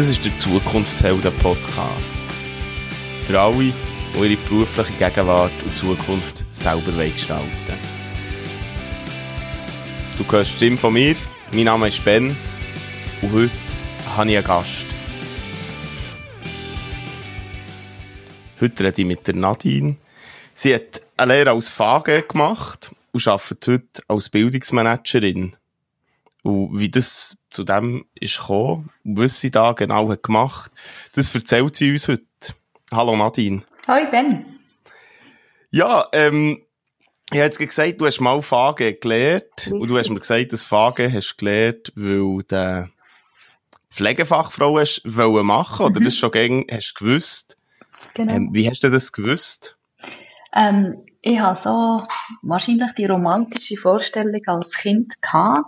Das ist der Zukunftshelden-Podcast. Für alle, die ihre berufliche Gegenwart und Zukunft selber gestalten Du hörst die Stimme von mir, mein Name ist Ben und heute habe ich einen Gast. Heute rede ich mit der Nadine. Sie hat eine Lehre als Fage gemacht und arbeitet heute als Bildungsmanagerin. Und wie das zu dem ist gekommen, was sie da genau hat gemacht, das erzählt sie uns heute. Hallo Nadine. Hallo Ben. Ja, ähm, ich habe jetzt gesagt, du hast mal Fage gelernt. Und du hast mir gesagt, dass Fage hast gelernt, weil du Pflegefachfrau hast wollen machen, oder mhm. das schon gegen hast gewusst. Genau. Ähm, wie hast du das gewusst? Ähm, ich habe so wahrscheinlich die romantische Vorstellung als Kind gehabt,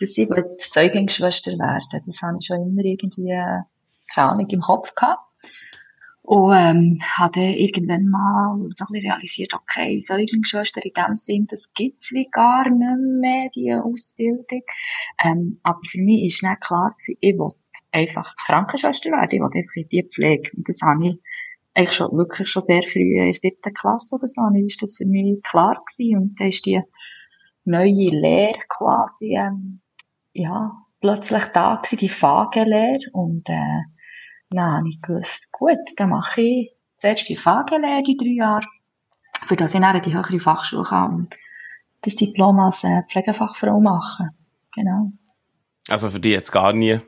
dass ich Säuglingsschwester werden Das habe ich schon immer irgendwie, äh, keine Ahnung, im Kopf gehabt. Und ähm, habe irgendwann mal so ein bisschen realisiert, okay, Säuglingsschwester in dem Sinn, das gibt's wie gar nicht mehr, die Ausbildung. Ähm, aber für mich ist nicht klar ich will einfach Krankenschwester werden, ich will einfach in die Pflege. Und das habe ich eigentlich schon, wirklich schon sehr früh in der siebten Klasse oder so, ist das für mich klar gewesen. Und dann ist die neue Lehre quasi, ähm, ja, plötzlich da gewesen, die Fagelehre. Und, äh, dann habe ich gewusst, gut, dann mache ich zuerst die Fagelehre, die drei Jahre, für das ich dann die höhere Fachschule kann und das Diplom als äh, Pflegefachfrau machen. Genau. Also für dich jetzt gar nie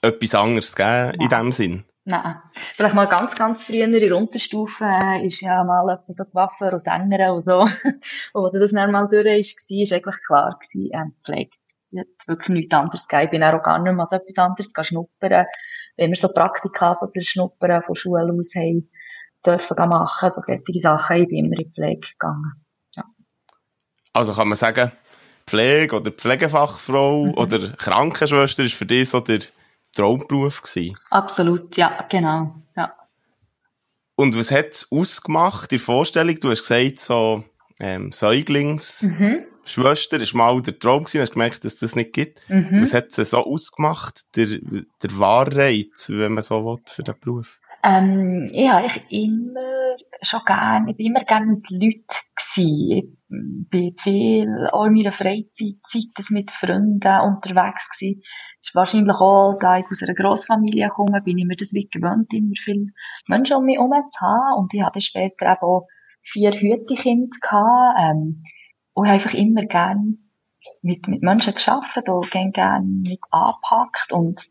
etwas anderes gegeben in dem Sinn? Nein. Vielleicht mal ganz, ganz früher in der Unterstufe äh, ist ja mal so Waffe und Sänger und so. und als das dann mal durch war, war eigentlich klar gewesen, äh, Pflege. Ich hätte wirklich nichts anderes gegeben. Ich bin auch gar nicht mal so etwas anderes schnuppern. Wenn wir so Praktika, so zu Schnuppern von Schule aus haben, dürfen machen, so solche Sachen, ich bin immer in die Pflege gegangen. Ja. Also kann man sagen, Pflege oder Pflegefachfrau mhm. oder Krankenschwester ist für dich so der Traumberuf gewesen? Absolut, ja, genau, ja. Und was hat es ausgemacht, die Vorstellung? Du hast gesagt, so, ähm, Säuglingsschwester mhm. Ist mal der Traum gewesen, hast gemerkt, dass das nicht gibt. Mhm. Was hat es so ausgemacht, der, der Wahrheit, wenn man so will, für den Beruf? Ähm, ich immer schon gern, ich bin immer gern mit Leuten gewesen. Ich bin viel auch in meiner Freizeit mit Freunden unterwegs gewesen. Ist wahrscheinlich auch, da ich aus einer Grossfamilie komme, bin ich mir das wie gewöhnt, immer viele Menschen um mich herum zu haben. Und ich hatte später eben auch vier Hütekinder gehabt, ähm, und einfach immer gern mit, mit Menschen geschafft und gern, mit angepackt und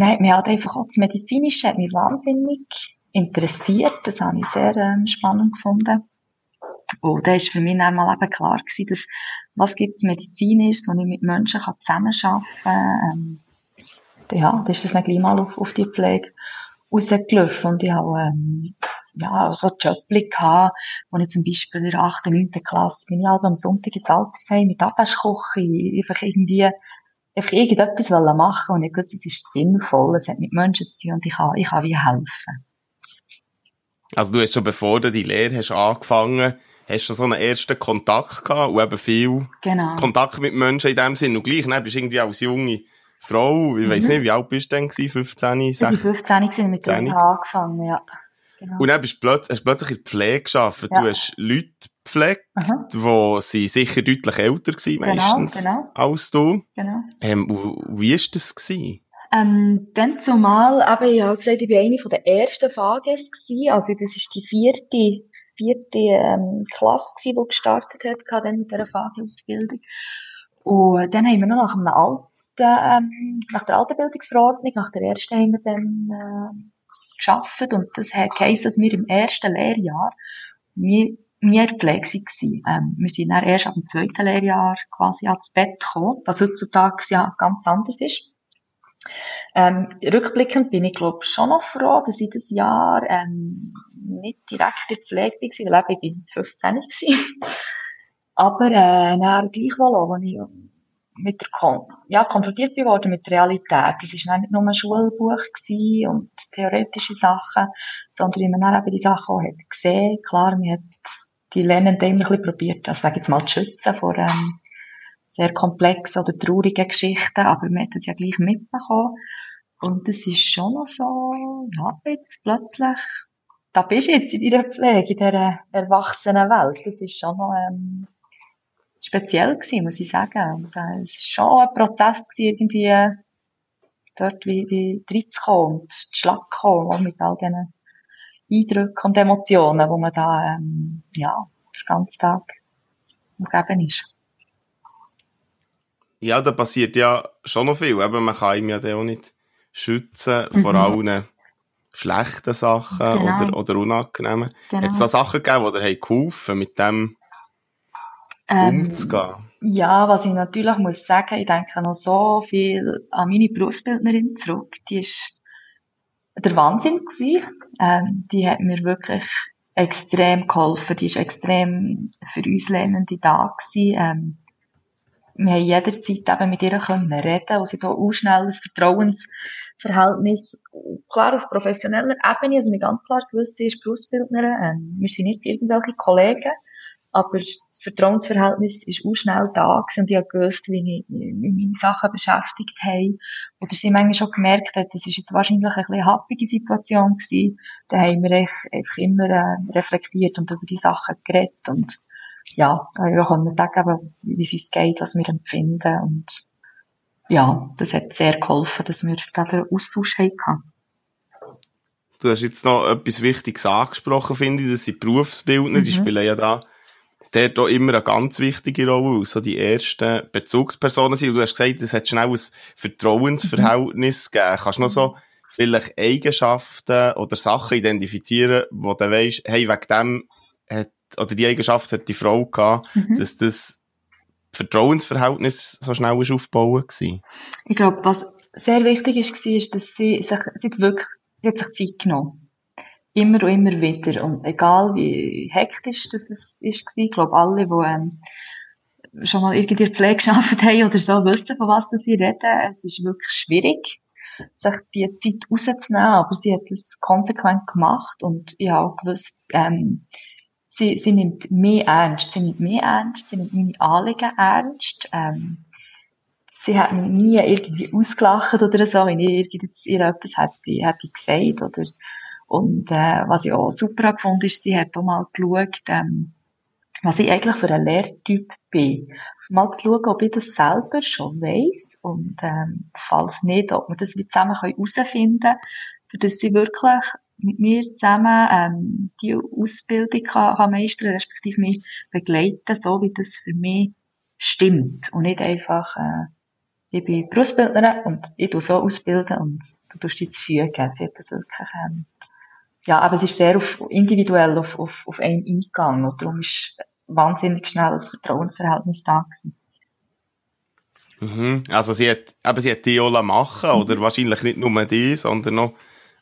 Nein, mir hat einfach auch das Medizinische hat mich wahnsinnig interessiert. Das habe ich sehr ähm, spannend gefunden. Und da ist für mich dann mal eben klar gewesen, dass, was gibt's medizinisch, wo ich mit Menschen kann zusammenarbeiten kann. Ähm, ja, da ist das dann gleich mal auf, auf die Pflege rausgelaufen. Und ich habe, ähm, ja, so Jobli gehabt, wo ich zum Beispiel in der 8., 9. Klasse bin ich halt am Sonntag ins Altersheim mit Abwaschkoche, einfach irgendwie einfach irgendetwas machen und ich wusste, es ist sinnvoll, es hat mit Menschen zu tun und ich kann, ich kann wie helfen. Also du hast schon bevor du die Lehre hast angefangen, hast du so einen ersten Kontakt gehabt und eben viel genau. Kontakt mit Menschen in dem Sinn und gleich, ne, bist irgendwie als junge Frau, ich mhm. weiss nicht, wie alt bist du denn gewesen? 15, 16? Ich war 15 und mit dem angefangen, ja. Genau. Und dann bist du plötzlich, hast du plötzlich in der Pflege gearbeitet. Ja. Du hast Leute gepflegt, Aha. wo sie sicher deutlich älter waren, genau, meistens, genau. als du. Genau. Ähm, wie war das? Gewesen? Ähm, dann zumal, aber ich habe gesagt, ich war eine der ersten Fahrgäste gewesen. Also, das ist die vierte, vierte, ähm, Klasse gewesen, die gestartet hat, dann mit dieser Fahrgausbildung. Und dann haben wir noch nach einem alten, ähm, nach der alten Bildungsverordnung, nach der ersten haben wir dann, äh, geschafft und das heisst, dass wir im ersten Lehrjahr wir, wir waren. Ähm, wir sind dann erst dem zweiten Lehrjahr quasi ans Bett gekommen, was heutzutage ja ganz anders ist. Ähm, rückblickend bin ich, glaube schon noch froh, dass ich das Jahr ähm, nicht direkt in der Pflege war, weil ich bin 15 war. Aber äh, dann gleichwohl, als ich mit der Kon ja, konfrontiert bin worden mit der Realität. Das war nicht nur ein Schulbuch und theoretische Sachen, sondern wie man dann eben die Sachen auch hat gesehen. Klar, man hat die Lernenden immer ein bisschen probiert, also sage jetzt mal, zu schützen vor ähm, sehr komplexen oder traurigen Geschichten, aber man hat das ja gleich mitbekommen. Und das ist schon noch so, ja, jetzt plötzlich, da bist du jetzt in deiner Pflege, in dieser Erwachsenenwelt. Das ist schon noch, ähm, speziell gewesen, muss ich sagen. Und, äh, es war schon ein Prozess gewesen, irgendwie, dort wie, wie reinzukommen und Schlag kommen, mit all diesen Eindrücken und Emotionen, wo man da, ähm, ja, den ganzen Tag umgeben ist. Ja, da passiert ja schon noch viel. Eben, man kann ihm ja auch nicht schützen mhm. vor allen schlechten Sachen genau. oder, oder unangenehmen. Genau. Hat es da Sachen gegeben, die dir geholfen mit dem ähm, umzugehen? Ja, was ich natürlich muss sagen, ich denke noch so viel an meine Berufsbildnerin zurück. Die ist der Wahnsinn gewesen. Ähm, die hat mir wirklich extrem geholfen. Die ist extrem für uns Lernende da gewesen. Ähm, wir haben jederzeit eben mit ihr können reden und sie da auch schnell ein Vertrauensverhältnis, klar auf professioneller Ebene, also mir ganz klar gewusst, sie ist Berufsbildnerin, ähm, wir sind nicht irgendwelche Kollegen, aber das Vertrauensverhältnis ist auch schnell da gewesen und ich habe gewusst, wie, ich, meine Sachen beschäftigt haben. Oder sie manchmal schon gemerkt hat, das ist jetzt wahrscheinlich eine bisschen happige Situation gewesen. Da haben wir einfach immer äh, reflektiert und über die Sachen geredet und ja, da habe ich auch sagen, wie es uns geht, was wir empfinden und ja, das hat sehr geholfen, dass wir da den Austausch hatten. Du hast jetzt noch etwas Wichtiges angesprochen, finde ich, das sind Berufsbildner, mhm. die spielen ja da der da immer eine ganz wichtige Rolle, weil so die ersten Bezugspersonen sind. Und du hast gesagt, es hat schnell ein Vertrauensverhältnis mhm. gegeben. Kannst du noch so vielleicht Eigenschaften oder Sachen identifizieren, wo du weißt, hey, wegen dem hat, oder die Eigenschaft hat die Frau gehabt, mhm. dass das Vertrauensverhältnis so schnell ist aufgebaut war? Ich glaube, was sehr wichtig ist, war, ist, dass sie sich, sie hat wirklich, sie hat sich Zeit genommen immer und immer wieder. Und egal wie hektisch das ist, ich glaube, alle, die ähm, schon mal irgendwie Pflege geschafft haben oder so, wissen, von was sie reden. Es ist wirklich schwierig, sich die Zeit rauszunehmen, aber sie hat es konsequent gemacht und ich habe gewusst, ähm, sie, sie nimmt mehr ernst, sie nimmt mehr ernst, sie nimmt meine Anliegen ernst, ähm, sie hat mich nie irgendwie ausgelacht oder so, wenn ich ihr etwas hätte, hätte gesagt oder und äh, was ich auch super gefunden ist, sie hat auch mal geschaut, ähm, was ich eigentlich für ein Lehrtyp bin. Mal zu schauen, ob ich das selber schon weiss und ähm, falls nicht, ob wir das wie zusammen herausfinden können, für dass sie wirklich mit mir zusammen ähm, die Ausbildung kann, kann meistern, respektive mich begleiten, so wie das für mich stimmt und nicht einfach äh, ich bin Berufsbildnerin und ich tue so ausbilden und du tust dich zu fügen. Sie hat das wirklich ähm, ja, aber es ist sehr auf, individuell auf, auf, auf einen eingegangen und darum ist wahnsinnig schnell das Vertrauensverhältnis da gewesen. Mhm. Also sie hat, aber sie hat die auch machen, mhm. oder wahrscheinlich nicht nur die, sondern noch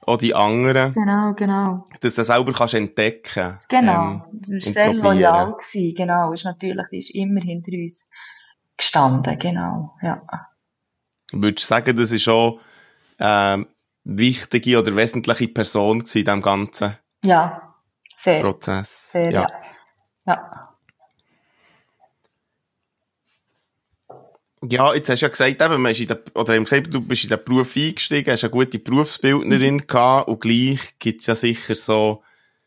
auch die anderen. Genau, genau. Dass du selber kannst entdecken. Genau. Ähm, du warst sehr loyal gewesen, genau. Ist natürlich, die ist immer hinter uns gestanden, genau, ja. Würdest du sagen, das ist auch, ähm, wichtige oder wesentliche Person in diesem ganzen ja, sehr, Prozess. Sehr, ja. ja. Ja, jetzt hast du ja gesagt, eben, man ist in der, oder eben gesagt, du bist in den Beruf eingestiegen, hast eine gute Berufsbildnerin mhm. gehabt und gleich gibt's ja sicher so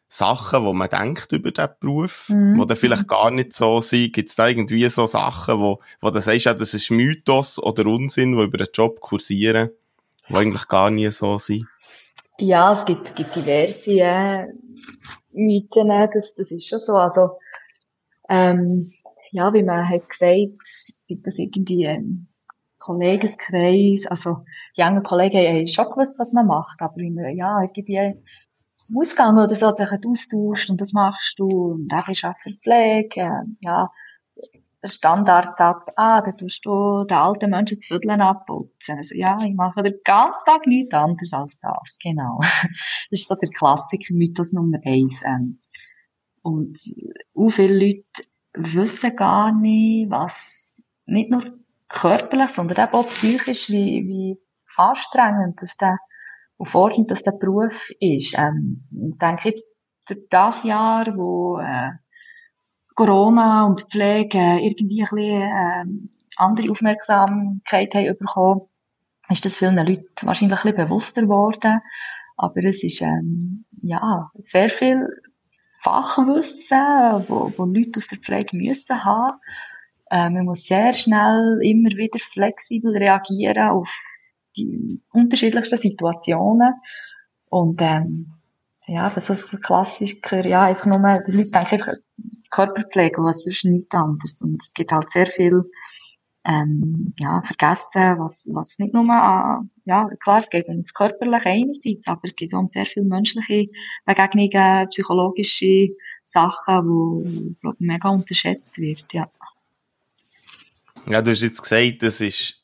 Sachen, wo man denkt über diesen Beruf, mhm. wo dann vielleicht gar nicht so sind. Gibt's da irgendwie so Sachen, wo, wo du sagst, ja, das ist Mythos oder Unsinn, die über den Job kursieren? Die eigentlich gar nie so sind. Ja, es gibt, gibt diverse äh, Mythen, das, das ist schon so. Also, ähm, ja, wie man hat gesagt, sind das irgendwie ein Kollegenkreis, also die jungen Kollegen haben schon gewusst, was man macht, aber ja, irgendwie Ausgang oder so sich austauscht und das machst du und du auch für Pflege, äh, ja, der Standardsatz, ah, da tust du den alten Menschen das Vierteln abputzen. Also, ja, ich mache den ganzen Tag nichts anderes als das, genau. das ist so der Klassiker, Mythos Nummer eins. Ähm. Und auch viele Leute wissen gar nicht, was nicht nur körperlich, sondern eben auch psychisch, wie, wie anstrengend das der, und fordernd dass der Beruf ist. Ähm, ich denke jetzt, durch das Jahr, wo, äh, Corona und Pflege irgendwie ein bisschen äh, andere Aufmerksamkeit haben bekommen, ist das vielen Leuten wahrscheinlich ein bisschen bewusster geworden. Aber es ist, ähm, ja, sehr viel Fachwissen, wo, wo Leute aus der Pflege müssen haben. Äh, man muss sehr schnell immer wieder flexibel reagieren auf die unterschiedlichsten Situationen. Und, ähm, ja, das ist ein Klassiker, ja, einfach nur, die Leute denken einfach Körperpflege, was sonst nichts anderes. Und es gibt halt sehr viel, ähm, ja, vergessen, was, was nicht nur an, ja, klar, es geht um das Körperliche einerseits, aber es geht auch um sehr viel menschliche Begegnungen, psychologische Sachen, wo, glaub, mega unterschätzt wird, ja. Ja, du hast jetzt gesagt, das ist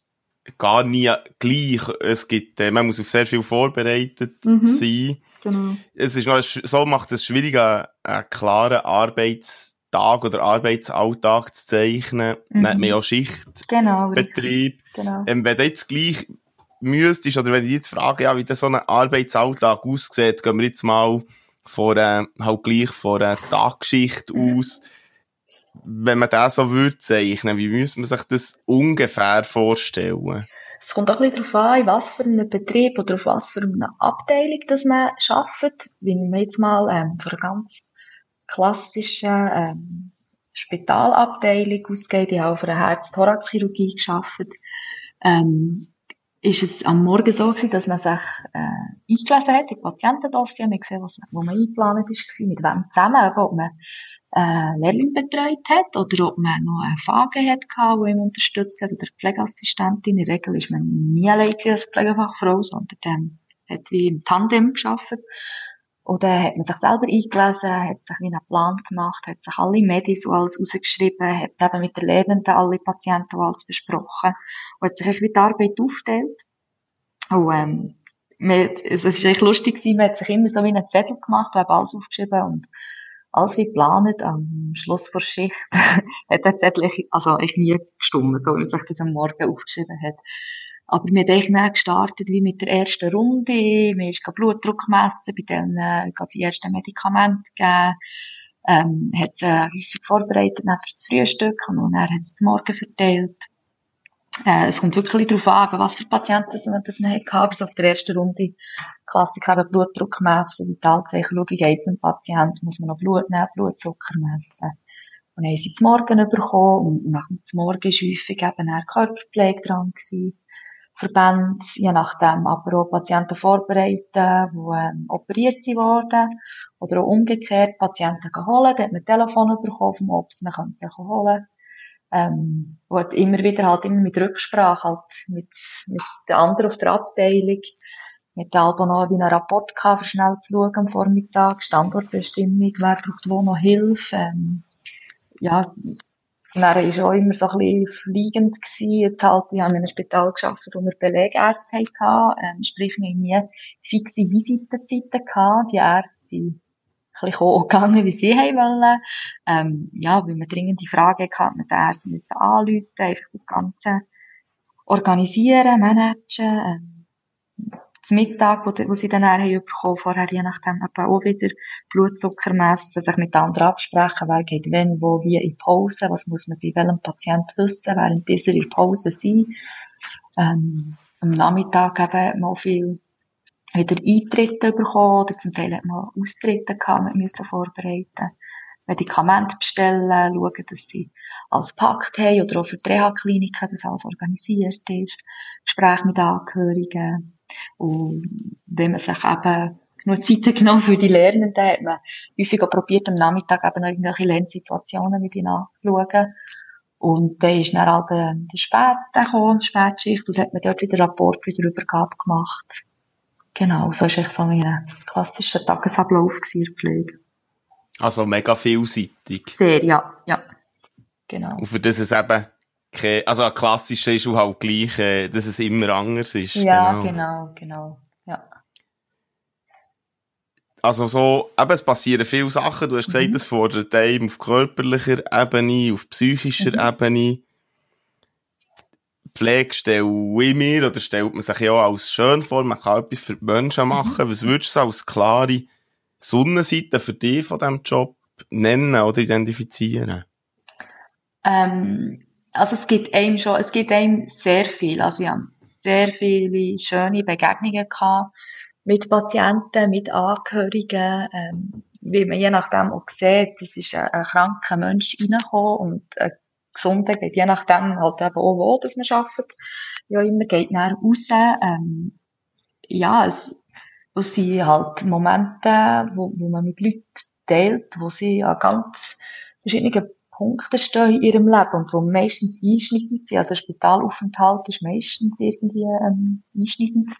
gar nie gleich. Es gibt, äh, man muss auf sehr viel vorbereitet mhm. sein. Genau. Es ist noch, so macht es schwierig, einen, klaren Arbeitstag oder Arbeitsalltag zu zeichnen. Mhm. Hat man ja Schichtbetrieb. Genau, genau. Ähm, wenn du jetzt gleich müsstest, oder wenn ich jetzt frage, ja, wie das so ein Arbeitsalltag aussieht, gehen wir jetzt mal von, äh, halt gleich von einer Tagschicht mhm. aus wenn man das so würde zeichnen, wie müsste man sich das ungefähr vorstellen? Es kommt auch ein bisschen darauf an, in was für einem Betrieb oder auf was für eine Abteilung das man arbeitet. Wenn man jetzt mal ähm, für eine ganz klassische ähm, Spitalabteilung ausgeht, habe auch für eine Herz-Thorax-Chirurgie gearbeitet, ähm, ist es am Morgen so gewesen, dass man sich äh, eingelesen hat, die Patientendossier, man gesehen, was, wo man eingeplant war, mit wem zusammen, ob man äh, Lehrling betreut hat oder ob man noch einen Fage hat gehabt, der ihm unterstützt hat oder Pflegeassistentin. In der Regel ist man nie allein als Pflegefachfrau, sondern dann hat wie im Tandem geschafft. Oder hat man sich selber eingelesen, hat sich wie einen Plan gemacht, hat sich alle Medis alles rausgeschrieben, hat eben mit den Lehrenden alle Patienten alles besprochen und hat sich wie die Arbeit aufgeteilt. Und, ähm, es ist echt lustig man hat sich immer so wie einen Zettel gemacht, hat alles aufgeschrieben und alles wie geplant, am Schluss der Schicht, hat tatsächlich, also ich nie gestummt, so wie sich das am Morgen aufgeschrieben hat. Aber wir haben eigentlich dann gestartet wie mit der ersten Runde. Wir haben Blutdruck gemessen, bei denen äh, die ersten Medikamente gegeben. Ähm, hat sie äh, häufig vorbereitet für das Frühstück und dann hat zum Morgen verteilt. Äh, es kommt wirklich darauf an, was für Patienten das man, das man hat. Also auf der ersten Runde Klassiker eben Blutdruck messen, Vitalzeichen schauen, geht es dem Patienten, muss man noch Blut nehmen, Blutzucker messen. Und haben sie zum Morgen bekommen und nach dem Morgen war häufig eben eine Körperpflege dran gewesen. Verbände, je nachdem, aber auch Patienten vorbereiten, die ähm, operiert wurden. Oder auch umgekehrt, Patienten holen, da hat man Telefon bekommen vom Obst, man kann sie holen ähm, wo hat immer wieder halt immer mit Rücksprache halt mit, mit den anderen auf der Abteilung, mit der Albo noch wie einen Rapport gehabt, für schnell zu schauen am Vormittag, Standortbestimmung, wer braucht wo noch Hilfe, ähm, ja, und er war auch immer so ein bisschen fliegend gewesen. Jetzt halt, ich habe in einem Spital gearbeitet, wo wir Belegärzte hatten, ähm, sprich, wir haben nie fixe Visitenzeiten gehabt. Die Ärzte sind bisschen auch gegangen, wie sie haben wollen. Ähm, ja, weil wir dringende Fragen hatten, mit der sie müssen anrufen, einfach das Ganze organisieren, managen, ähm, das Mittag, wo, wo sie dann haben bekommen, vorher je nachdem auch wieder Blutzucker messen, sich mit anderen absprechen, wer geht wenn, wo, wie in Pause, was muss man bei welchem Patient wissen, während dieser in Pause sein. Ähm, am Nachmittag eben mal viel wieder Eintritte bekommen oder zum Teil hat man Austritte gehabt, man müssen vorbereiten. Medikamente bestellen, schauen, dass sie alles gepackt haben oder auch für die Reha-Kliniken, dass alles organisiert ist. Gespräche mit Angehörigen. Und wenn man sich eben genug Zeit genommen für die Lernenden, hat man häufig auch probiert, am Nachmittag eben noch irgendwelche Lernsituationen mit ihnen anzuschauen. Und dann ist dann halt der Spät gekommen, Spätschicht, und hat man dort wieder Rapport, wieder Übergabe gemacht. Genau, so war so ein klassischer Tagesablauf in der Pflege. Also mega vielseitig. Sehr, ja, ja. Genau. Und für das es eben kein, also ein klassischer ist auch halt gleich, äh, dass es immer anders ist. Ja, genau, genau, genau. ja. Also so, eben, es passieren viele Sachen. Du hast gesagt, mhm. es fordert einem auf körperlicher Ebene, auf psychischer mhm. Ebene. Pflege stelle ich mir, oder stellt man sich ja auch als schön vor, man kann etwas für die Menschen mhm. machen. Mhm. Was würdest du als klare Sonnenseite für dich von diesem Job nennen oder identifizieren? Ähm, also es gibt einem schon, es gibt einem sehr viel. Also ich habe sehr viele schöne Begegnungen gehabt mit Patienten, mit Angehörigen, ähm, wie man je nachdem auch sieht, es ist ein, ein kranker Mensch reingekommen und ein gesunder geht je nachdem halt eben auch wo, dass man arbeitet. Ja, immer geht näher raus. Ähm, ja, es, wo sind halt Momente, wo, wo man mit Leuten teilt, wo sie an ganz verschiedenen Punkten stehen in ihrem Leben und wo meistens einschneidend sind. Also Spitalaufenthalt ist meistens irgendwie ähm, einschneidend.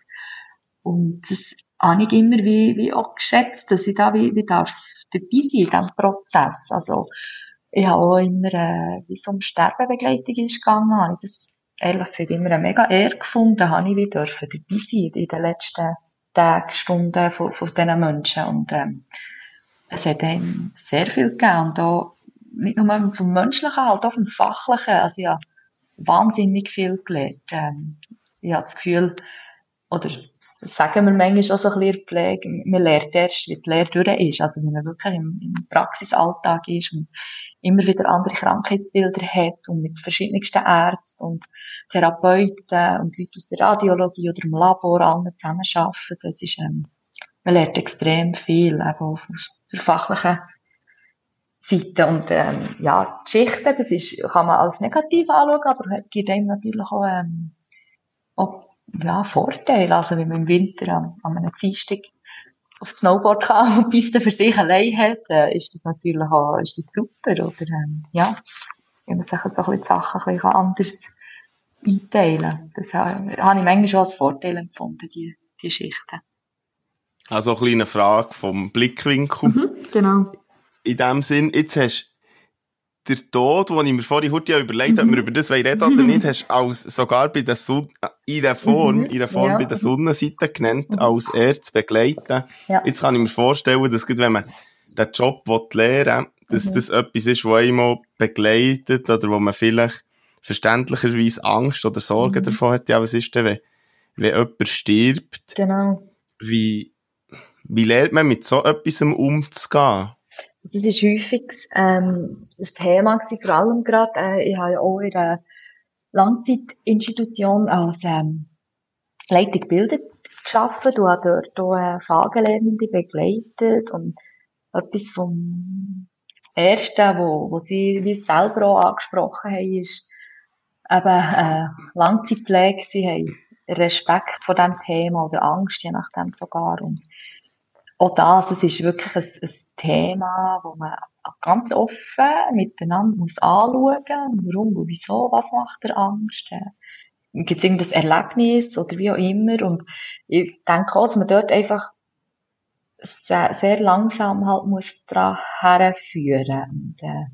Und das habe ich immer wie, wie auch geschätzt, dass ich da wie, wie darf dabei sein in diesem Prozess. Also, ich habe auch immer, äh, wie es um Sterbebegleitung ist gegangen, habe ich das ehrlich gesagt immer eine mega Ehre gefunden, habe ich wie dürfen dabei sein in den letzten Tagen, Stunden von, von diesen Menschen. Und, ähm, es hat einem sehr viel gegeben. Und auch, nicht nur vom Menschlichen, halt auch vom Fachlichen. Also, ich habe wahnsinnig viel gelernt. Ähm, ich habe das Gefühl, oder das sagen wir manchmal auch so ein bisschen Pflege, man lernt erst, wie die Lehre durch ist, also wie man wirklich im, im Praxisalltag ist und immer wieder andere Krankheitsbilder hat und mit verschiedensten Ärzten und Therapeuten und Leuten aus der Radiologie oder im Labor allen zusammenarbeiten. Das ist, ähm, man lernt extrem viel, eben auf der fachlichen Seite. Und, ähm, ja, die Geschichte, das ist, kann man als negativ anschauen, aber gibt einem natürlich auch, ähm, auch ja, Vorteile. Also, wenn man im Winter an, an einem Dienstag auf das Snowboard kann und die Piste für sich allein hat, äh, ist das natürlich auch, ist das super, oder, ähm, ja, wenn man sich so ein bisschen die Sachen ein bisschen anders einteilen Das habe, habe ich manchmal schon als Vorteil empfunden, die, die Schichten. Also eine kleine Frage vom Blickwinkel. Mhm, genau. In dem Sinn, jetzt hast der Tod, den ich mir vorhin heute überlegt habe, ob wir über das reden oder nicht, hast als, sogar bei der Sonne, in der Form, Mhm. in der Form Ja. bei der Sonnenseite genannt, als er zu begleiten. Ja. Jetzt kann ich mir vorstellen, dass wenn man den Job lernen will, dass Mhm. das etwas ist, was einmal begleitet oder wo man vielleicht verständlicherweise Angst oder Sorgen Mhm. davon hat. Ja, was ist denn, wenn, wenn jemand stirbt? Genau. Wie, wie lernt man mit so etwas umzugehen? Das ist häufig ähm, das Thema gewesen, vor allem gerade. Äh, ich habe ja auch in einer Langzeitinstitution als ähm, Leitung Bilder gearbeitet und habe dort auch äh, Fahrgelernende begleitet und etwas vom Ersten, wo, wo sie wie selber auch angesprochen haben, ist eben äh, Langzeitpflege. Sie haben Respekt vor dem Thema oder Angst, je nachdem sogar. Und auch das, es ist wirklich ein, ein Thema, wo man ganz offen miteinander muss anschauen warum und wieso, was macht der Angst. Äh, Gibt es irgendein Erlebnis oder wie auch immer. Und ich denke auch, dass man dort einfach sehr, sehr langsam halt muss dran herführen. Und, äh,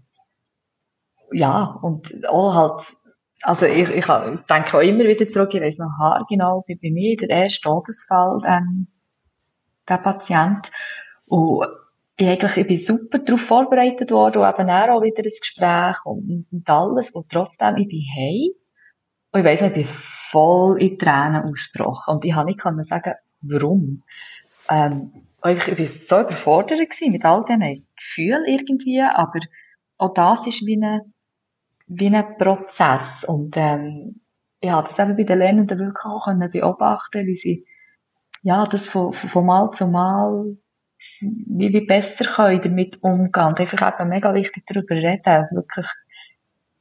ja, und auch halt, also ich, ich denke auch immer wieder zurück, ich weiss noch haargenau, bei, bei mir der erste Todesfall, ähm, der Patient. Und ich, eigentlich, ich bin super darauf vorbereitet worden und eben auch wieder ein Gespräch und, und alles. Und trotzdem, ich bin heim. Und ich weiss ich bin voll in Tränen ausgebrochen. Und ich habe nicht können sagen, warum. Ähm, ich, ich war so überfordert gewesen mit all diesen Gefühlen irgendwie, aber auch das ist wie ein, wie ein Prozess. Und, ähm, ich habe das eben bei den Lernenden wirklich auch können beobachten, wie sie, ja, das von, von Mal zu Mal wie, wie besser können damit umgehen. Und einfach eben mega wichtig darüber reden, wirklich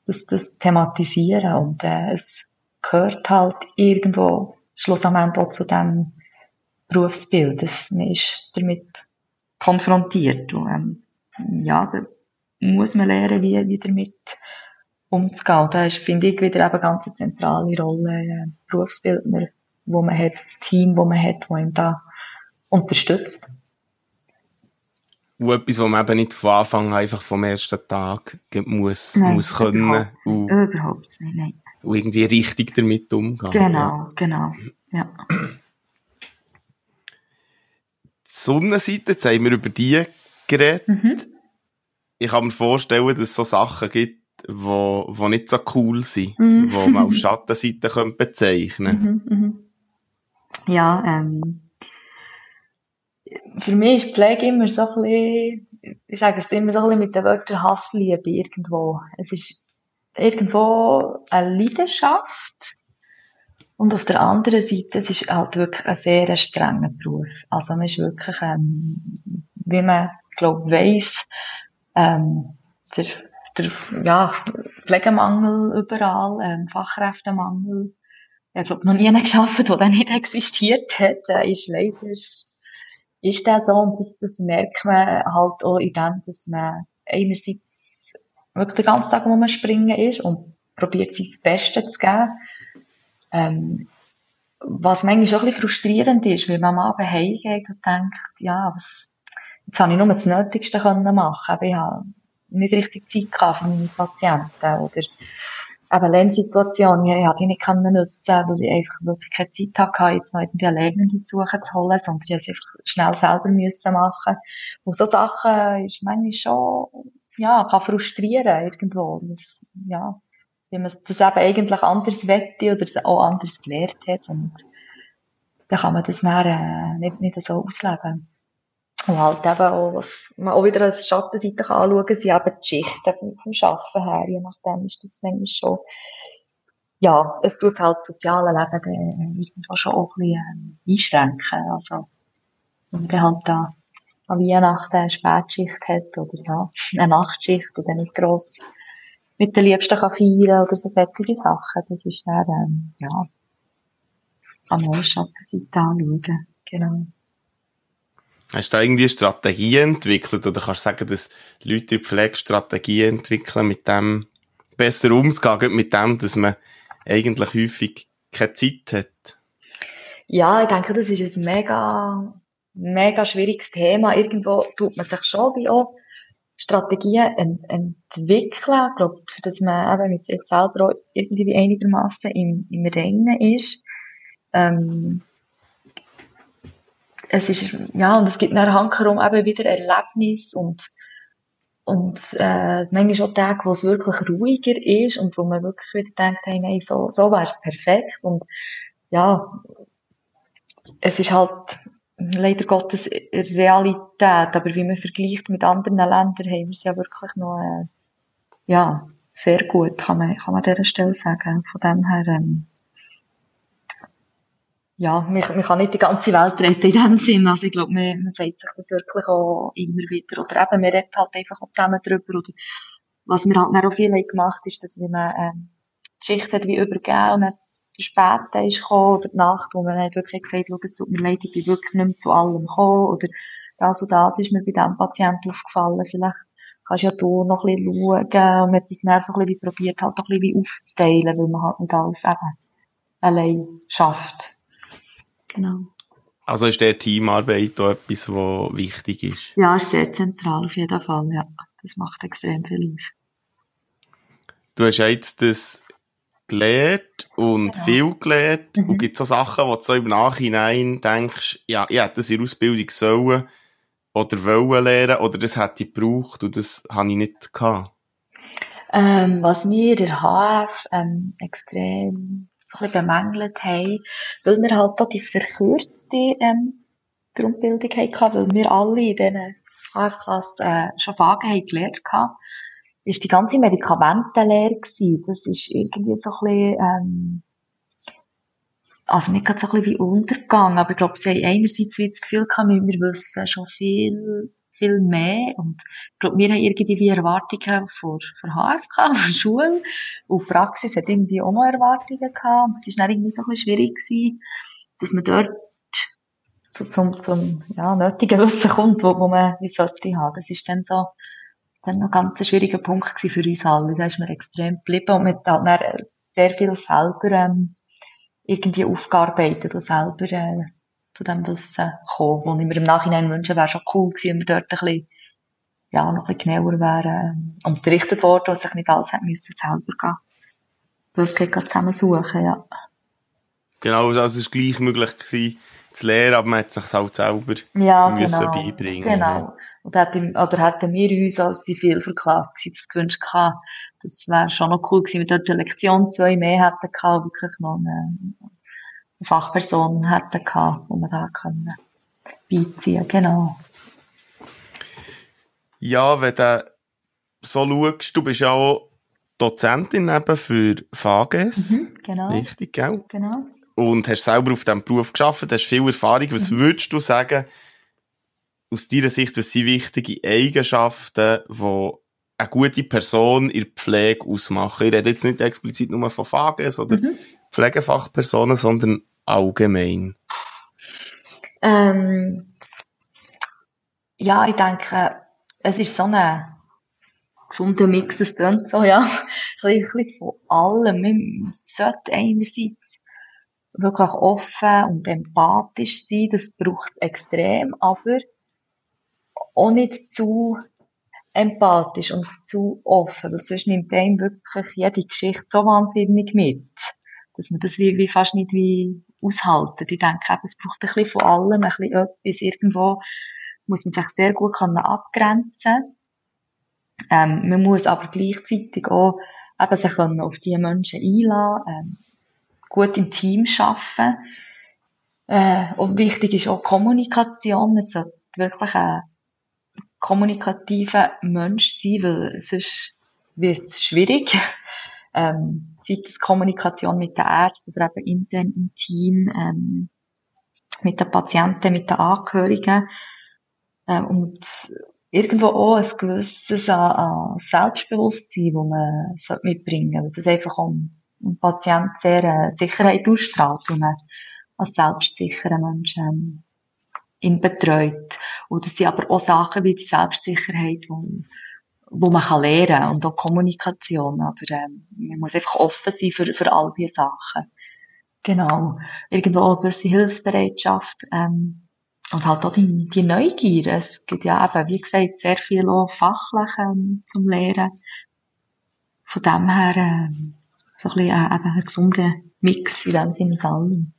das, das thematisieren. Und äh, es gehört halt irgendwo schlussendlich auch zu dem Berufsbild. dass man ist damit konfrontiert. Und, ähm, ja, da muss man lernen, wie, wie damit umzugehen. Und da ist, finde ich, wieder eben ganz zentrale Rolle, äh, Berufsbildner, wo man hat, das Team, wo man hat, wo ihm da unterstützt. Und etwas, was man eben nicht von Anfang an einfach vom ersten Tag muss, Nein, muss können überhaupt nicht. und, Überhaupt nicht, nein. und irgendwie richtig damit umgehen. Genau, Ja. genau. Ja. Die Sonnenseite, jetzt haben wir über die geredet. Mhm. Ich kann mir vorstellen, dass es so Sachen gibt, wo, wo nicht so cool sind, Mhm. wo man als Schattenseite könnte bezeichnen Mhm, mhm. Ja, ähm, für mich ist Pflege immer so ein bisschen, ich sage es immer so ein bisschen mit den Wörtern Hassliebe irgendwo. Es ist irgendwo eine Leidenschaft. Und auf der anderen Seite, es ist halt wirklich ein sehr strenger Beruf. Also man ist wirklich, ähm, wie man, glaube weiss, ähm, der, der, ja, Pflegemangel überall, ähm, Fachkräftemangel. Ich glaube, noch nie einen geschafft, der nicht existiert hat, äh, ist leider, ist der so. Und das, das merkt man halt auch in dem, dass man einerseits wirklich den ganzen Tag, wo man springen ist und probiert sein Bestes zu geben. Ähm, was manchmal auch ein bisschen frustrierend ist, weil man am Abend heimgeht und denkt, ja, was, jetzt habe ich nur das Nötigste können machen. Aber ich habe nicht richtig Zeit gehabt für meine Patienten. Oder eben Lernsituationen, ich habe die nicht können nutzen, weil ich einfach wirklich keine Zeit hatte, jetzt noch irgendwie eine Lernende zu suchen zu holen, sondern ich einfach schnell selber müssen machen. Und so Sachen ist manchmal schon, ja, kann frustrieren irgendwo. Das, ja, wie man das eben eigentlich anders wette oder auch anders gelernt hat und dann kann man das dann, äh, nicht, nicht so ausleben. Und halt eben auch, was man auch wieder als Schattenseite kann anschauen kann, sind eben die Schichten vom, vom Arbeiten her. Je nachdem ist das manchmal schon, ja, es tut halt das soziale Leben irgendwo schon auch ein bisschen äh, einschränken. Also, wenn man halt da an Weihnachten eine Spätschicht hat oder ja, eine Nachtschicht dann nicht gross mit den Liebsten kann feiern oder so solche Sachen. Das ist dann, ähm, ja, man als Schattenseite anschauen. Genau. Hast du da irgendwie Strategien entwickelt oder kannst du sagen, dass Leute in Pflege Strategien entwickeln, mit dem besser umzugehen, mit dem, dass man eigentlich häufig keine Zeit hat? Ja, ich denke, das ist ein mega, mega schwieriges Thema. Irgendwo tut man sich schon wie auch Strategien ent entwickeln, ich glaube, dass man eben mit sich selber auch irgendwie einigermaßen im, im Reinen ist. Ähm, es ist, ja, und es gibt nach Hankerum eben wieder Erlebnis und, und, äh, manchmal schon Tage, wo es wirklich ruhiger ist und wo man wirklich wieder denkt, hey, nein, so, so wäre es perfekt und, ja, es ist halt leider Gottes Realität, aber wie man vergleicht mit anderen Ländern, haben wir es ja wirklich noch, äh, ja, sehr gut, kann man, kann man an dieser Stelle sagen. Von dem her, ähm, ja, man, man kann nicht die ganze Welt retten in dem Sinn. Also ich glaube, man, man sagt sich das wirklich auch immer wieder. Oder eben, man redet halt einfach auch zusammen drüber. Oder was wir halt auch viel gemacht haben, ist, dass wir man, ähm, die Schicht hat wie übergeben und dann der Späte ist gekommen, oder die Nacht, wo man hat wirklich gesagt, hat, es tut mir leid, ich bin wirklich nicht mehr zu allem gekommen, oder das und das ist mir bei diesem Patienten aufgefallen, vielleicht kannst du ja du noch ein bisschen schauen, und hat das dann so ein bisschen probiert, halt noch ein bisschen aufzuteilen, weil man halt nicht alles eben allein schafft. Genau. Also ist der Teamarbeit auch etwas, was wichtig ist? Ja, ist sehr zentral, auf jeden Fall, ja. Das macht extrem viel aus. Du hast ja jetzt das gelernt und genau. viel gelernt. Mhm. Und gibt es so Sachen, wo du so im Nachhinein denkst, ja, ich hätte das in der Ausbildung sollen oder wollen lernen oder das hätte ich gebraucht und das habe ich nicht gehabt? Ähm, was mir der HF ähm, extrem so ein bisschen bemängelt haben, weil wir halt da die verkürzte ähm, Grundbildung hatten, weil wir alle in diesen HF-Klassen äh, schon Fragen haben gelernt haben, ist die ganze Medikamentenlehre gewesen. Das ist irgendwie so ein bisschen, ähm, also nicht gerade so ein bisschen wie Untergang, aber ich glaube, sie haben einerseits wie das Gefühl gehabt, wir wissen schon viel, viel mehr und ich glaube, wir haben irgendwie Erwartungen vor, vor HFK, vor Schule und die Praxis hat irgendwie auch noch Erwartungen gehabt und es ist dann irgendwie so ein bisschen schwierig gewesen, dass man dort so zum, zum, ja, nötigen Wissen kommt, wo, wo man wie sollte haben. Das ist dann so, dann noch ganz ein schwieriger Punkt für uns alle. Da ist mir extrem geblieben und man hat dann sehr viel selber ähm, irgendwie aufgearbeitet und selber äh, zu dem Wissen kommen. Und ich mir im Nachhinein wünschen, wäre schon cool gewesen, wenn wir dort ein bisschen, ja, noch ein bisschen genauer wären äh, unterrichtet worden und sich nicht alles hätte müssen selber gehen. Wissen zusammen suchen, ja. Genau, also es war gleich möglich gewesen, zu lernen, aber man hat sich halt selber ja, müssen genau, beibringen. Genau. Und hätten, oder hätten wir uns, als sie viel für Klasse gewesen, das gewünscht gehabt, das wäre schon noch cool gewesen, wenn wir dort eine Lektion zwei mehr hätten gehabt, wirklich noch eine, eine Fachperson hätten gehabt, wo man da können beiziehen, genau. Ja, wenn du so schaust, du bist ja auch Dozentin eben für VGS. Mhm, genau. Richtig, gell? Genau. Und hast selber auf diesem Beruf geschafft, hast viel Erfahrung. Was mhm. würdest du sagen, aus deiner Sicht, was sind wichtige Eigenschaften, die eine gute Person in der Pflege ausmachen? Ich rede jetzt nicht explizit nur von VGS oder mhm. Pflegefachpersonen, sondern allgemein. Ähm, ja, ich denke, es ist so ein gesunder Mix, es klingt so, ja, ein bisschen von allem. Man sollte einerseits wirklich offen und empathisch sein, das braucht es extrem, aber auch nicht zu empathisch und zu offen, weil sonst nimmt einem wirklich jede Geschichte so wahnsinnig mit, dass man das wie, wie fast nicht wie aushalten. Ich denke eben, es braucht ein bisschen von allem, ein bisschen etwas. Irgendwo muss man sich sehr gut können abgrenzen ähm, Man muss aber gleichzeitig auch eben sich können auf diese Menschen einladen, ähm, gut im Team arbeiten. Äh, und wichtig ist auch Kommunikation. Es sollte wirklich ein kommunikativer Mensch sein, weil sonst wird es schwierig. Ähm, sei es Kommunikation mit den Ärzten oder eben intern im Team, ähm, mit den Patienten, mit den Angehörigen. Ähm, und irgendwo auch ein gewisses an, an Selbstbewusstsein, das man mitbringen sollte. Weil das einfach um, um Patient sehr äh, Sicherheit ausstrahlt und man als selbstsicherer Mensch ähm, ihn betreut. Und das sind aber auch Sachen wie die Selbstsicherheit, wo, wo man kann lernen kann und auch Kommunikation. Aber ähm, man muss einfach offen sein für, für all diese Sachen. Genau. Irgendwo auch eine gewisse Hilfsbereitschaft. Ähm, und halt auch die, die Neugier. Es gibt ja eben, wie gesagt, sehr viel auch fachlich ähm, zum Lehren. Von dem her ähm, so ein bisschen äh, eben ein gesunder Mix in dem Sinne.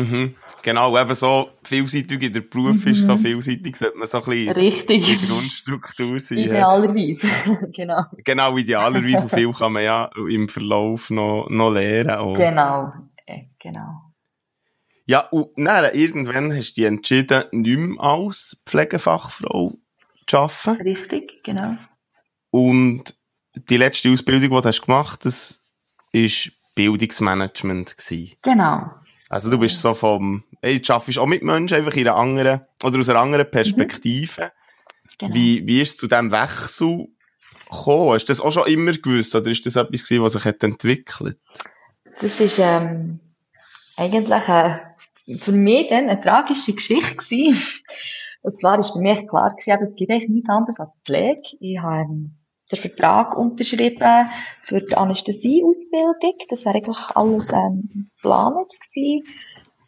Mhm. Genau, eben so vielseitig in der Beruf mhm. ist, so vielseitig sollte man so ein bisschen Richtig. in der Grundstruktur sein. Idealerweise, genau. Genau, idealerweise. Und viel kann man ja im Verlauf noch, noch lernen. Auch. Genau, äh, genau. Ja, und dann, irgendwann hast du dich entschieden, nicht mehr als Pflegefachfrau zu arbeiten. Richtig, genau. Und die letzte Ausbildung, die du hast gemacht hast, das war Bildungsmanagement. Genau. Also du bist so vom, ey, du arbeitest auch mit Menschen einfach in einer anderen, oder aus einer anderen Perspektive. Mhm. Genau. Wie, wie ist es zu diesem Wechsel gekommen? Hast du das auch schon immer gewusst, oder ist das etwas gewesen, was sich hat entwickelt? Das ist, ähm, eigentlich, äh, für mich dann eine tragische Geschichte gewesen. Und zwar ist für mich klar gewesen, es gibt eigentlich nichts anderes als Pflege. Ich habe, ähm, den Vertrag unterschrieben für die Anästhesieausbildung. Das wäre eigentlich alles ähm, geplant gewesen.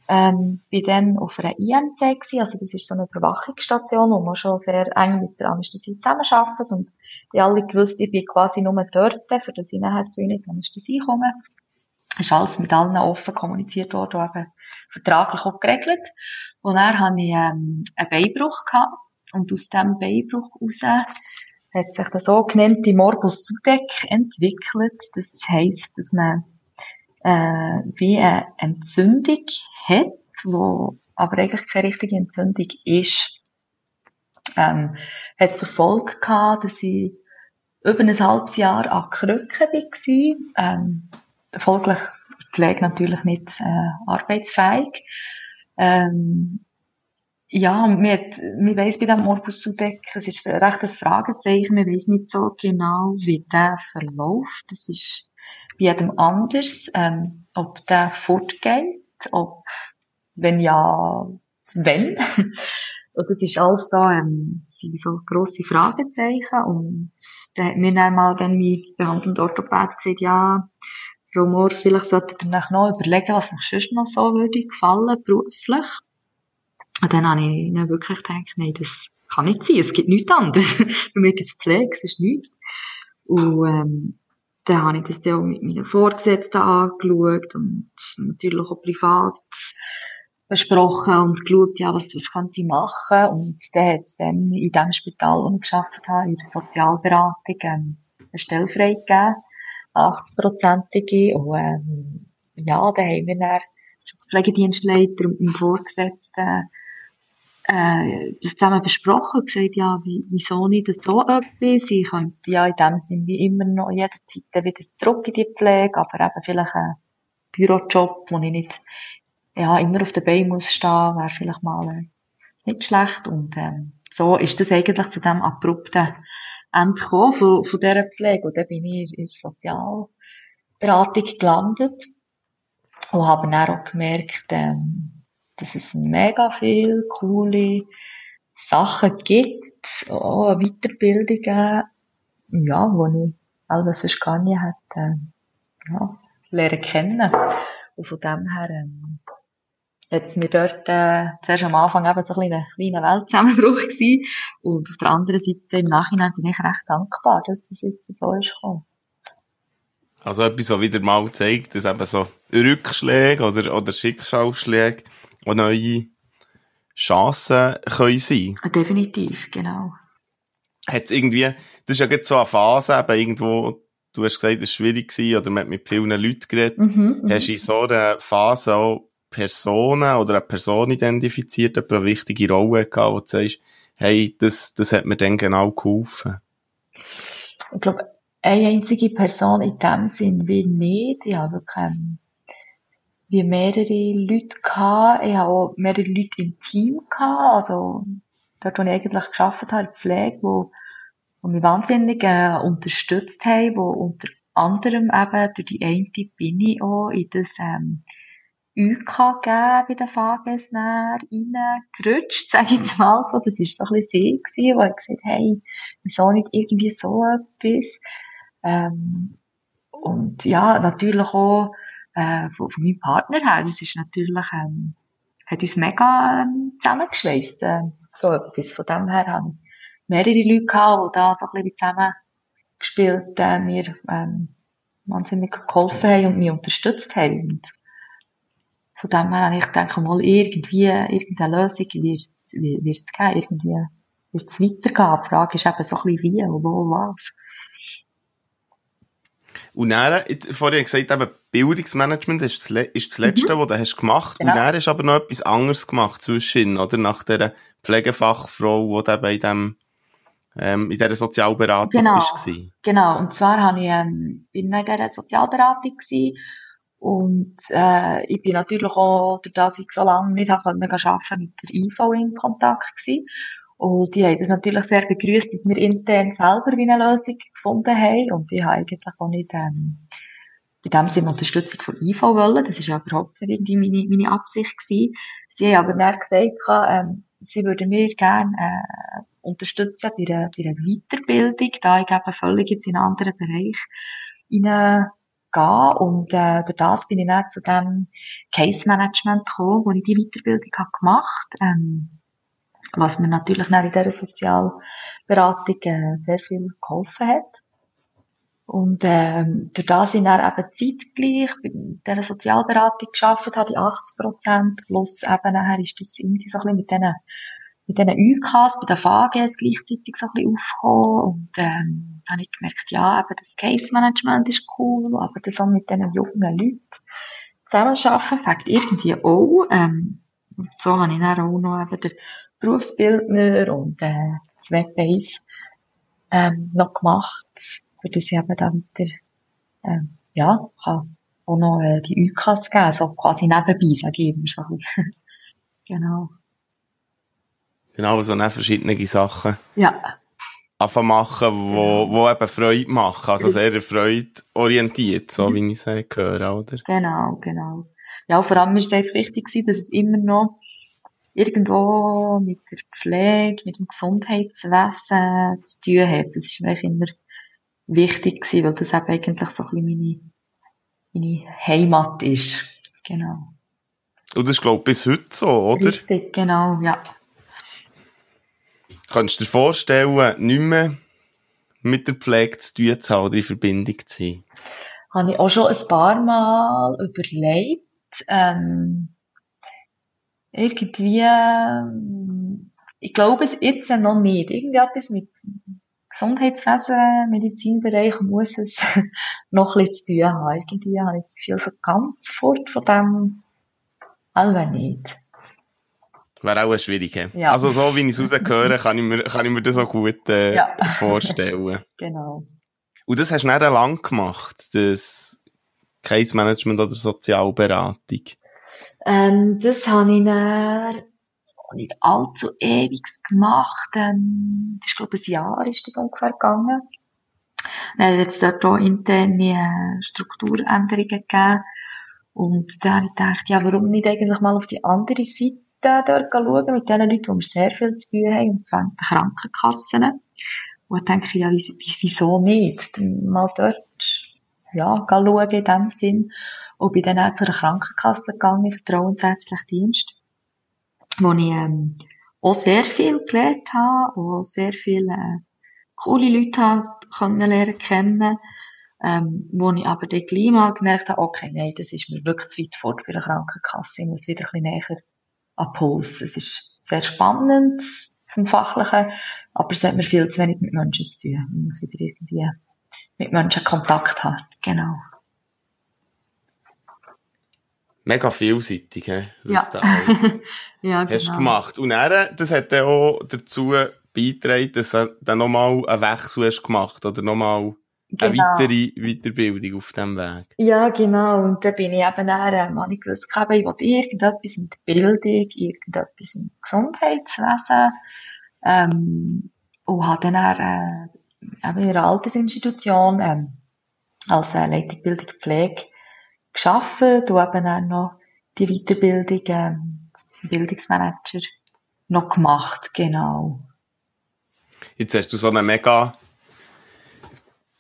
Ähm, bin dann auf einer IMC gewesen, also das ist so eine Überwachungsstation, wo man schon sehr eng mit der Anästhesie zusammenarbeitet und die alle gewusst, ich bin quasi nur dort, für das ich nachher zu ihnen in die Anästhesie komme. Es ist alles mit allen offen kommuniziert worden, und vertraglich auch geregelt. Und dann hatte ich ähm, einen Beinbruch gehabt und aus diesem Beinbruch heraus hat sich der sogenannte Morbus Sudeck entwickelt. Das heisst, dass man äh, wie eine Entzündung hat, wo aber eigentlich keine richtige Entzündung ist. Ähm, hat zur Folge gehabt, dass ich über ein halbes Jahr an Krücken war. Ähm, folglich Pflege natürlich nicht äh, arbeitsfähig. Ähm, ja, man, hat, man weiss bei dem Morbus Sudeck, es ist recht ein Fragezeichen, man weiss nicht so genau, wie der verläuft. Das ist bei jedem anders, ähm, ob der fortgeht, ob, wenn ja, wenn. und das ist alles so, ähm, sind so grosse Fragezeichen. Und da hat mir dann mal dann mein behandelnder Orthopäd gesagt, ja, Frau Mohr, vielleicht solltet ihr noch überlegen, was euch sonst noch so würde gefallen, beruflich. Und dann habe ich dann wirklich gedacht, nein, das kann nicht sein, es gibt nichts anderes. Für mich gibt es Pflege, es ist nichts. Und, ähm, dann habe ich das dann auch mit meinen Vorgesetzten angeschaut und natürlich auch privat besprochen und geschaut, ja, was, was könnte ich machen. Und dann hat es dann in dem Spital, wo ich gearbeitet habe, in der Sozialberatung, ähm, eine Stelle freigegeben, 80-prozentige. Und, ähm, ja, da haben wir dann Pflegedienstleiter und meinen Vorgesetzten äh, das zusammen besprochen gesagt, ja, wie, wieso nicht so etwas? Ich könnte ja in dem Sinne wie immer noch jederzeit wieder zurück in die Pflege, aber eben vielleicht ein Bürojob, wo ich nicht ja, immer auf der Beine muss stehen, wäre vielleicht mal äh, nicht schlecht. Und ähm, so ist das eigentlich zu dem abrupten Ende gekommen von, von dieser Pflege. Und dann bin ich in der Sozialberatung gelandet und habe dann auch gemerkt, ähm, dass es mega viel coole Sachen gibt, auch Weiterbildungen, ja, wo ich alles sonst gar nicht hätte, ja, lernen kennen. Und von dem her, ähm, hat es mir dort äh, zuerst am Anfang eben so ein kleiner, kleiner Weltzusammenbruch gewesen. Und auf der anderen Seite im Nachhinein bin ich recht dankbar, dass das jetzt so ist gekommen. Also etwas, was wieder mal zeigt, dass eben so Rückschläge oder, oder Schicksalsschläge auch neue Chancen können sein. Definitiv, genau. Hat irgendwie, das ist ja jetzt so eine Phase, eben irgendwo, du hast gesagt, es war schwierig gewesen, oder man hat mit vielen Leuten geredet. Mhm, mhm. hast du in so einer Phase auch Personen oder eine Person identifiziert, eine wichtige Rolle gehabt, wo du sagst, hey, das, das hat mir dann genau geholfen? Ich glaube, eine einzige Person in dem Sinn wie nicht. Ich habe wirklich, wie mehrere Leute gehabt. Ich habe auch mehrere Leute im Team gehabt. Also, dort, wo ich eigentlich geschafft habe, Pflege, wo, wo mich wahnsinnig äh, unterstützt haben, wo unter anderem eben durch die eine bin ich auch in das, ähm, UK gegeben bei den Fahrgästen reingerutscht, sage ich jetzt mal so. Das war so ein bisschen sie, wo ich gesagt hey, wieso nicht irgendwie so etwas? Ähm, und ja, natürlich auch äh, von, von meinem Partner her, das ist natürlich, ähm, hat uns mega ähm, zusammengeschweißt, äh, so etwas. Von dem her haben mehrere Leute gehabt, die da so ein bisschen zusammen gespielt, äh, mir ähm, wahnsinnig geholfen haben und mich unterstützt haben. Und von dem her habe ich gedacht, mal irgendwie, irgendeine Lösung wird es geben, irgendwie wird es weitergehen. Die Frage ist eben so ein bisschen wie wo was. Und dann, vorhin gesagt, eben Bildungsmanagement ist das, ist das Letzte, mhm. was du hast gemacht. Genau. Und dann hast du aber noch etwas anderes gemacht zwischen, oder? Nach der Pflegefachfrau, die eben in dem, ähm, in dieser Sozialberatung genau. bist. Genau. Und zwar habe ich, ähm, in einer Sozialberatung gewesen und äh, ich bin natürlich auch, dadurch, dass ich so lange nicht arbeiten konnte, mit der IV in Kontakt gewesen. Und die haben das natürlich sehr begrüßt, dass wir intern selber wie eine Lösung gefunden haben. Und ich habe eigentlich auch nicht ähm, in dem Sinne Unterstützung von IV wollen. Das ist ja überhaupt nicht meine, meine Absicht gewesen. Sie haben aber dann gesagt, ähm, sie würden mir gerne äh, unterstützen bei einer, bei einer Weiterbildung, da ich eben völlig jetzt in einen anderen Bereich hinein gehen. Und äh, durch das bin ich dann zu dem Case Management gekommen, wo ich die Weiterbildung habe gemacht ähm, was mir natürlich dann in dieser Sozialberatung äh, sehr viel geholfen hat. Und ähm, durch das ich dann eben zeitgleich bei dieser Sozialberatung geschafft habe, die 80 Prozent, plus eben nachher ist das irgendwie so ein bisschen mit diesen mit diesen UKs, bei den VGs gleichzeitig so ein bisschen aufgekommen. Und ähm, dann habe ich gemerkt, ja, eben das Case Management ist cool, aber das auch mit diesen jungen Leuten zusammenarbeiten, fängt irgendwie auch. Ähm, und so habe ich dann auch noch eben den Berufsbildner und äh, das Webbase ähm, noch gemacht, für das ich eben dann wieder, ähm, ja, kann auch noch äh, die UKs geben, so quasi nebenbei, sage ich immer so. genau. Genau, so verschiedene Sachen. Ja. Anfangen machen, wo, wo eben Freude machen. Also sehr freudorientiert, so mhm. wie ich es höre, oder? Genau, genau. Ja, vor allem ist es einfach wichtig dass es immer noch irgendwo mit der Pflege, mit dem Gesundheitswesen zu tun hat. Das ist mir immer wichtig gewesen, weil das eben eigentlich so ein bisschen meine, meine Heimat ist. Genau. Und das ist, glaube ich, bis heute so, oder? Richtig, genau, ja. Kannst du dir vorstellen, nicht mehr mit der Pflege zu tun zu haben oder in Verbindung zu sein? Habe ich auch schon ein paar Mal überlegt. Ähm, irgendwie, ähm, ich glaube es jetzt noch nicht. Irgendwie etwas mit Gesundheitswesen, Medizinbereich muss es noch ein bisschen zu tun haben. Irgendwie habe ich das Gefühl, so ganz fort von dem, alle nicht. Wäre auch schwierig. Ja. Also so wie ich es rausgehöre, kann ich mir, kann ich mir das auch gut äh, Ja. vorstellen. Genau. Und das hast du dann lang gemacht, das Case Management oder Sozialberatung. Ähm, das habe ich dann nicht allzu ewig gemacht. Ähm, ist, glaube ich, ein Jahr ist das ungefähr gegangen. Dann hat es dort auch interne äh, Strukturänderungen gegeben. Und dann habe ich gedacht, ja, warum nicht eigentlich mal auf die andere Seite dort schauen, mit den Leuten, die wir sehr viel zu tun haben, und zwar mit den Krankenkassen. Und dann denke ich, ja, wie- wie- wieso nicht? Mal dort, ja, schauen in dem Sinn. Und bin dann auch zu einer Krankenkasse gegangen, vertrauensärztlichen Dienst, wo ich ähm, auch sehr viel gelernt habe, auch sehr viele äh, coole Leute habe können lernen kennen, ähm, wo ich aber dann gleich mal gemerkt habe, okay, nein, das ist mir wirklich zu weit fort bei der Krankenkasse, ich muss wieder ein bisschen näher an Puls. Es ist sehr spannend vom Fachlichen, aber es hat mir viel zu wenig mit Menschen zu tun. Ich muss wieder irgendwie mit Menschen Kontakt haben, genau. Mega vielseitig, he, was Ja. du alles ja, hast gemacht. Und dann, das hat dann auch dazu beigetragen, dass du dann nochmal einen Wechsel hast gemacht oder nochmal eine Genau. weitere Weiterbildung auf diesem Weg. Ja, genau. Und dann bin ich eben dann, ähm, habe ich gewusst, ich wollte irgendetwas mit Bildung, irgendetwas im Gesundheitswesen, ähm, und habe dann, äh, eben in einer Altersinstitution, ähm, als äh, Leitung Bildung Pflege gearbeitet und eben dann noch die Weiterbildung, ähm, Bildungsmanager noch gemacht, genau. Jetzt hast du so einen mega,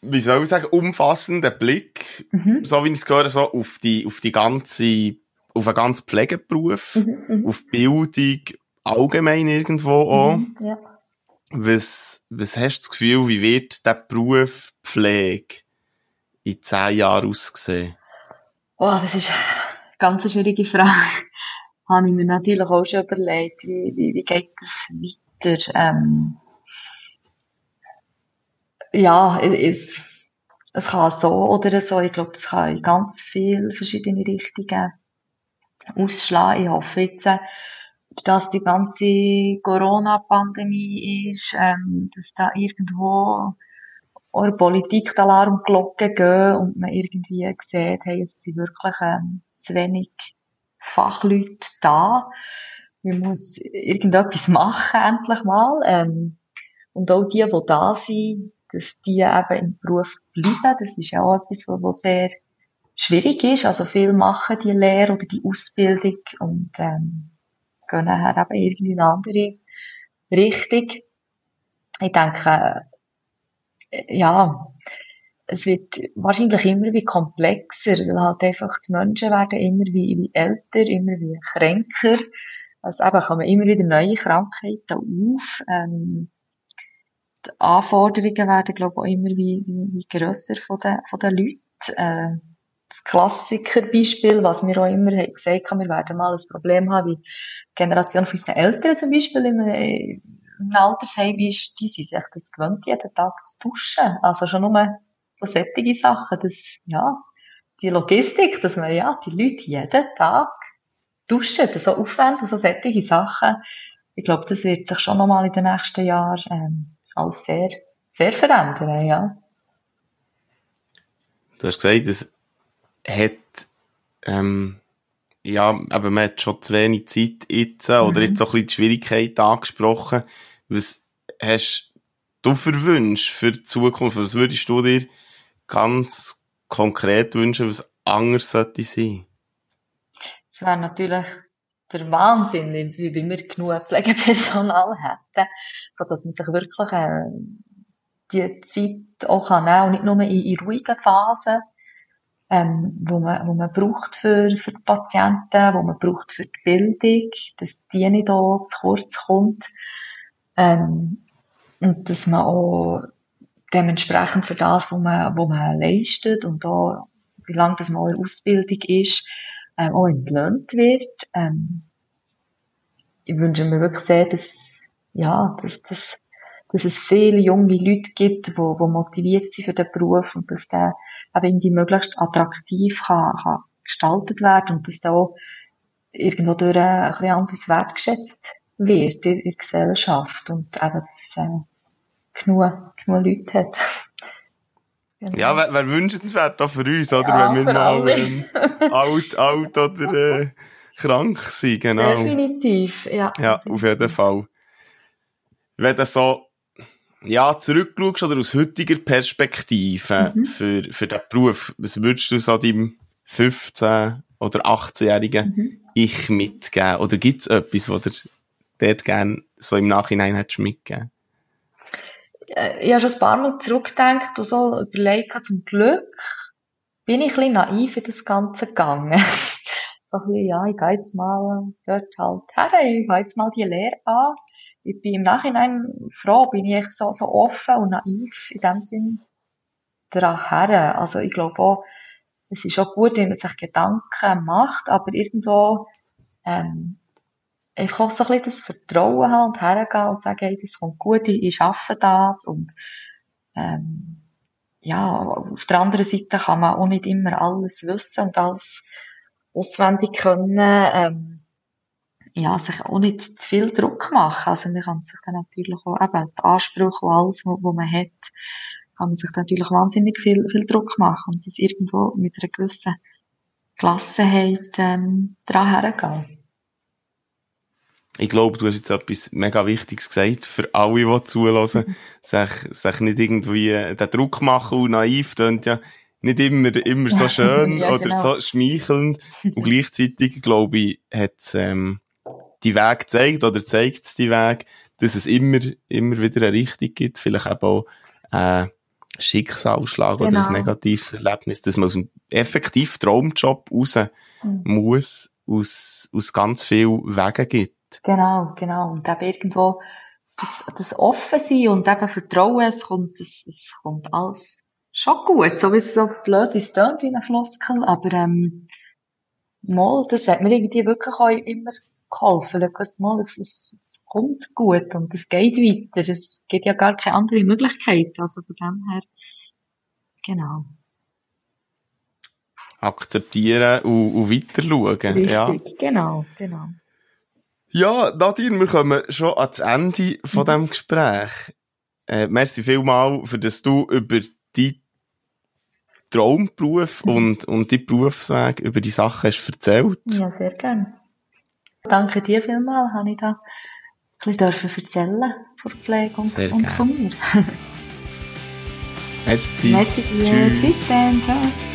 wie soll ich sagen, umfassenden Blick, Mhm. so wie ich es gehört so auf die, auf die ganze, auf einen ganzen Pflegeberuf, Mhm, mhm, auf Bildung, allgemein irgendwo auch. mhm, ja. Was, was hast du das Gefühl, wie wird der Beruf Pflege in zehn Jahren aussehen? Oh, das ist eine ganz schwierige Frage. Habe ich mir natürlich auch schon überlegt, wie, wie, wie geht das weiter? Ähm, ja, es, es kann so oder so. Ich glaube, das kann in ganz viele verschiedene Richtungen ausschlagen. Ich hoffe jetzt, äh, dass die ganze Corona-Pandemie ist, ähm, dass da irgendwo in der gehen und man irgendwie sieht, hey, es sind wirklich ähm, zu wenig Fachleute da. Man muss irgendetwas machen, endlich mal. Ähm, und auch die, die da sind, dass die eben im Beruf bleiben, das ist ja auch etwas, was sehr schwierig ist. Also viel machen die Lehre oder die Ausbildung und ähm, gehen nachher eben irgendwie in eine andere Richtung. Ich denke, ja, es wird wahrscheinlich immer wie komplexer, weil halt einfach die Menschen werden immer wie, wie älter, immer wie kränker. Also eben kommen immer wieder neue Krankheiten auf. Ähm, die Anforderungen werden, glaube ich, auch immer wie, wie, grösser von den, von den Leuten. Äh, das Klassikerbeispiel, was wir auch immer gesagt haben, wir werden mal ein Problem haben, wie die Generation von unseren Eltern zum Beispiel im, im Altersheim ist, die sind sich das gewöhnt, jeden Tag zu duschen. Also schon nur so sättige Sachen, das, ja, die Logistik, dass man, ja, die Leute jeden Tag duschen, so aufwendig, so sättige Sachen. Ich glaube, das wird sich schon nochmal in den nächsten Jahren, ähm, alles sehr, sehr verändern, ja. Du hast gesagt, es hat, ähm, ja, aber man hat schon zu wenig Zeit jetzt, oder Mhm. jetzt so ein bisschen die Schwierigkeit angesprochen. Was hast du für Wünsche für die Zukunft? Was würdest du dir ganz konkret wünschen, was anders sollte sein? Es wäre natürlich der Wahnsinn, wie wie wir genug Pflegepersonal hätten, so dass man sich wirklich äh, die Zeit auch kann nehmen und nicht nur in, in ruhigen Phasen, ähm, wo man, wo man braucht für, für die Patienten, wo man braucht für die Bildung, dass die nicht auch zu kurz kommt, ähm, und dass man auch dementsprechend für das, wo man, wo man leistet und auch, wie lange das mal Ausbildung ist, ähm, auch entlöhnt wird. Ähm, ich wünsche mir wirklich sehr, dass, ja, dass, dass, dass es viele junge Leute gibt, die, die motiviert sind für den Beruf und dass der eben irgendwie möglichst attraktiv kann, kann gestaltet werden und dass da auch irgendwo durch ein bisschen anders wertgeschätzt wird in der Gesellschaft und eben, dass es äh, genug, genug Leute hat. Genau. Ja, wäre wär wünschenswert auch für uns, oder? Ja, Wenn wir mal ähm, alt, alt oder äh, krank sind, genau. Definitiv, ja. Ja, auf jeden Fall. Wenn du so ja, zurückschaust oder aus heutiger Perspektive mhm. für, für den Beruf, was würdest du so deinem 15- oder 18-jährigen mhm. Ich mitgeben? Oder gibt es etwas, was du dort gerne so im Nachhinein hättest mitgeben? Äh, ich habe schon ein paar Mal zurückgedacht und so überlegt, zum Glück bin ich ein bisschen naiv in das Ganze gegangen. so ein bisschen, ja, ich gehe jetzt mal dort halt her, ich gehe jetzt mal die Lehre an. Ich bin im Nachhinein froh, bin ich so, so offen und naiv in dem Sinn daran her. Also ich glaube auch, es ist auch gut, wenn man sich Gedanken macht, aber irgendwo ähm, einfach auch so ein bisschen das Vertrauen haben und hergehen und sagen, hey, das kommt gut, ich, ich schaffe das und ähm, ja, auf der anderen Seite kann man auch nicht immer alles wissen und alles auswendig können, ähm, ja, sich auch nicht zu viel Druck machen. Also man kann sich dann natürlich auch eben die Ansprüche und alles, was man hat, kann man sich dann natürlich wahnsinnig viel, viel Druck machen und das irgendwo mit einer gewissen Gelassenheit ähm, dran hergehen ich glaube, du hast jetzt etwas mega Wichtiges gesagt für alle, die zulassen. Sich, sich nicht irgendwie den Druck machen und naiv tönt ja nicht immer, immer so schön ja, oder genau. so schmeichelnd. Und gleichzeitig, glaube ich, hat ähm, die Weg gezeigt oder zeigt es die Weg, dass es immer, immer wieder eine Richtung gibt. Vielleicht eben auch äh, Schicksalsschlag genau. oder ein genau. negatives Erlebnis, dass man aus einem effektiv Traumjob raus mhm. muss, aus, aus ganz vielen Wegen gibt. Genau, genau. Und eben irgendwo das, das offen sein und eben Vertrauen, es kommt, es, es kommt alles schon gut. So wie es so blöd ist, tönt wie ein Floskel, aber, ähm, mal, das hat mir irgendwie wirklich auch immer geholfen. Mal, es, es, es kommt gut und es geht weiter. Es gibt ja gar keine andere Möglichkeit. Also von dem her, genau. Akzeptieren und, und weiter schauen. Richtig, ja. genau, genau. Ja, Nadine, wir kommen schon ans Ende von diesem Gespräch. Äh, merci vielmal, für dass du über deinen Traumberuf und, und deinen Berufsweg, über die Sachen hast erzählt. Ja, sehr gerne. Danke dir vielmals, habe ich da ein bisschen erzählen von Pflege und, und von mir. merci. Merci dir. Tschüss, Tschüss dann. Ciao.